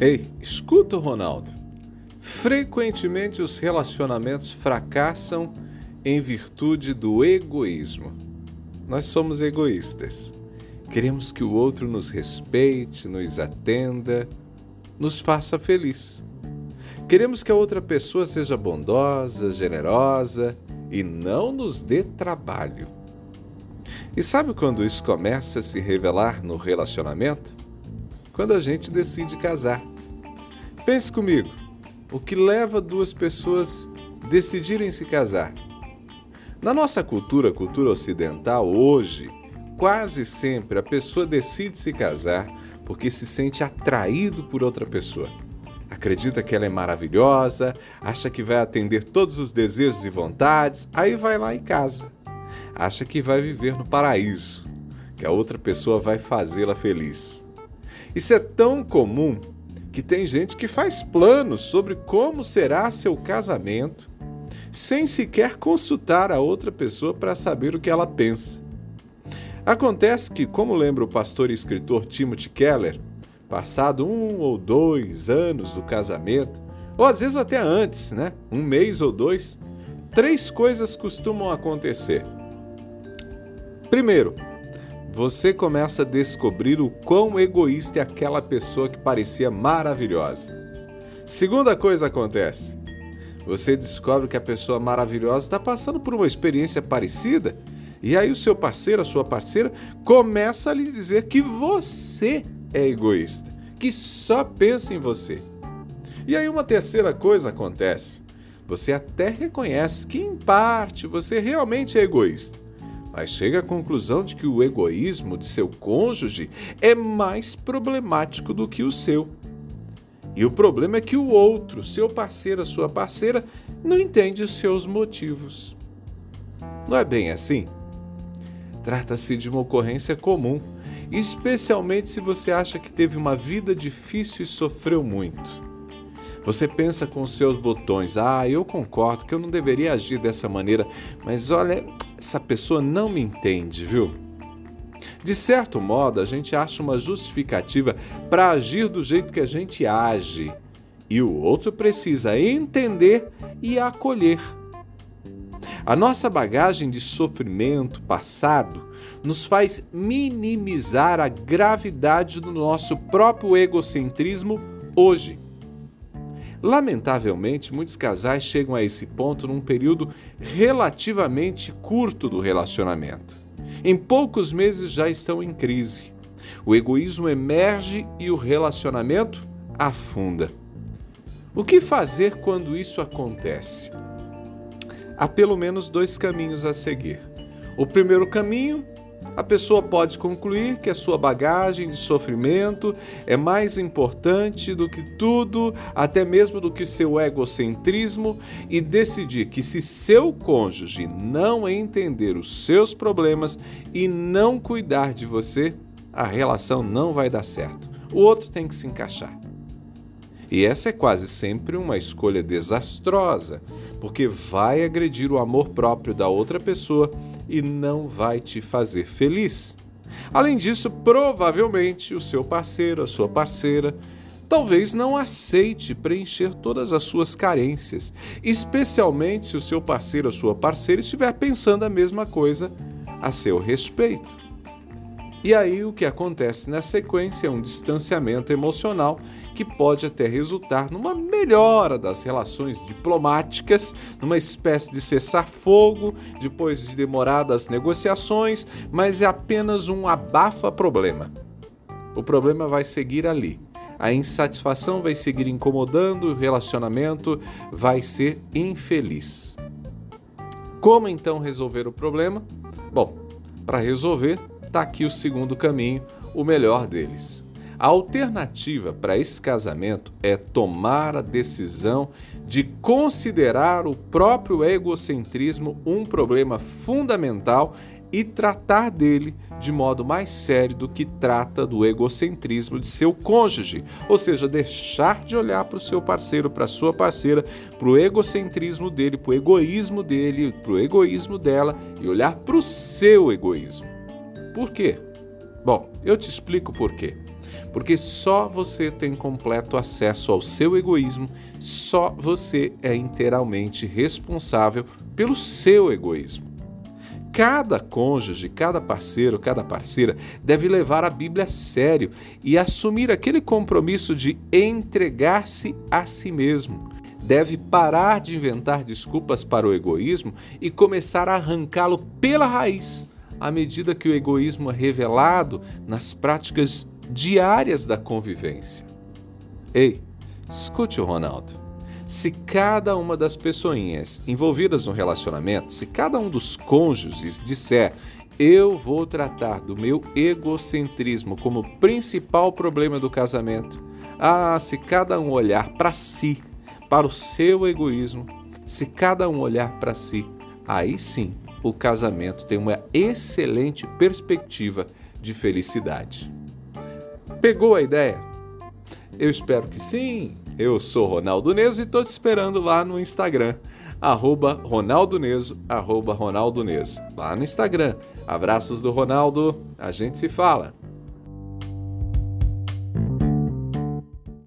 Ei, escuta, Ronaldo. Frequentemente os relacionamentos fracassam em virtude do egoísmo. Nós somos egoístas. Queremos que o outro nos respeite, nos atenda, nos faça feliz. Queremos que a outra pessoa seja bondosa, generosa e não nos dê trabalho. E sabe quando isso começa a se revelar no relacionamento? Quando a gente decide casar. Pense comigo, o que leva duas pessoas decidirem se casar? Na nossa cultura, cultura ocidental, hoje, quase sempre a pessoa decide se casar porque se sente atraído por outra pessoa. Acredita que ela é maravilhosa, acha que vai atender todos os desejos e vontades, aí vai lá e casa. Acha que vai viver no paraíso, que a outra pessoa vai fazê-la feliz. Isso é tão comum que tem gente que faz planos sobre como será seu casamento sem sequer consultar a outra pessoa para saber o que ela pensa. Acontece que, como lembra o pastor e escritor Timothy Keller, passado um ou dois anos do casamento, ou às vezes até antes, né? Um mês ou dois, três coisas costumam acontecer. Primeiro, você começa a descobrir o quão egoísta é aquela pessoa que parecia maravilhosa. Segunda coisa acontece. Você descobre que a pessoa maravilhosa está passando por uma experiência parecida, e aí o seu parceiro, a sua parceira, começa a lhe dizer que você é egoísta, que só pensa em você. E aí uma terceira coisa acontece. Você até reconhece que, em parte, você realmente é egoísta mas chega à conclusão de que o egoísmo de seu cônjuge é mais problemático do que o seu. E o problema é que o outro, seu parceiro, sua parceira, não entende os seus motivos. Não é bem assim? Trata-se de uma ocorrência comum, especialmente se você acha que teve uma vida difícil e sofreu muito. Você pensa com seus botões: ah, eu concordo que eu não deveria agir dessa maneira, mas olha, essa pessoa não me entende, viu? De certo modo, a gente acha uma justificativa para agir do jeito que a gente age, e o outro precisa entender e acolher. A nossa bagagem de sofrimento passado nos faz minimizar a gravidade do nosso próprio egocentrismo hoje. Lamentavelmente, muitos casais chegam a esse ponto num período relativamente curto do relacionamento. Em poucos meses já estão em crise. O egoísmo emerge e o relacionamento afunda. O que fazer quando isso acontece? Há pelo menos dois caminhos a seguir. O primeiro caminho a pessoa pode concluir que a sua bagagem de sofrimento é mais importante do que tudo, até mesmo do que seu egocentrismo, e decidir que se seu cônjuge não entender os seus problemas e não cuidar de você, a relação não vai dar certo. O outro tem que se encaixar. E essa é quase sempre uma escolha desastrosa, porque vai agredir o amor próprio da outra pessoa e não vai te fazer feliz. Além disso, provavelmente o seu parceiro, a sua parceira, talvez não aceite preencher todas as suas carências, especialmente se o seu parceiro, a sua parceira estiver pensando a mesma coisa a seu respeito. E aí o que acontece na sequência é um distanciamento emocional que pode até resultar numa melhora das relações diplomáticas, numa espécie de cessar-fogo depois de demoradas negociações, mas é apenas um abafa-problema. O problema vai seguir ali. A insatisfação vai seguir incomodando, o relacionamento vai ser infeliz. Como então resolver o problema? Bom, para resolver, está aqui o segundo caminho, o melhor deles. A alternativa para esse casamento é tomar a decisão de considerar o próprio egocentrismo um problema fundamental e tratar dele de modo mais sério do que trata do egocentrismo de seu cônjuge, ou seja, deixar de olhar para o seu parceiro, para a sua parceira, para o egocentrismo dele, para o egoísmo dele, para o egoísmo dela e olhar para o seu egoísmo. Por quê? Bom, eu te explico por quê. Porque só você tem completo acesso ao seu egoísmo, só você é inteiramente responsável pelo seu egoísmo. Cada cônjuge, cada parceiro, cada parceira deve levar a Bíblia a sério e assumir aquele compromisso de entregar-se a si mesmo. Deve parar de inventar desculpas para o egoísmo e começar a arrancá-lo pela raiz, à medida que o egoísmo é revelado nas práticas diárias da convivência. Ei, escute o Ronaldo. Se cada uma das pessoinhas envolvidas no relacionamento, se cada um dos cônjuges disser eu vou tratar do meu egocentrismo como principal problema do casamento, ah, se cada um olhar para si, para o seu egoísmo, se cada um olhar para si, aí sim o casamento tem uma excelente perspectiva de felicidade. Pegou a ideia? Eu espero que sim. Eu sou Ronaldo Neso e estou te esperando lá no Instagram, arroba Ronaldo Neso, arroba Ronaldo Neso, lá no Instagram. Abraços do Ronaldo, a gente se fala.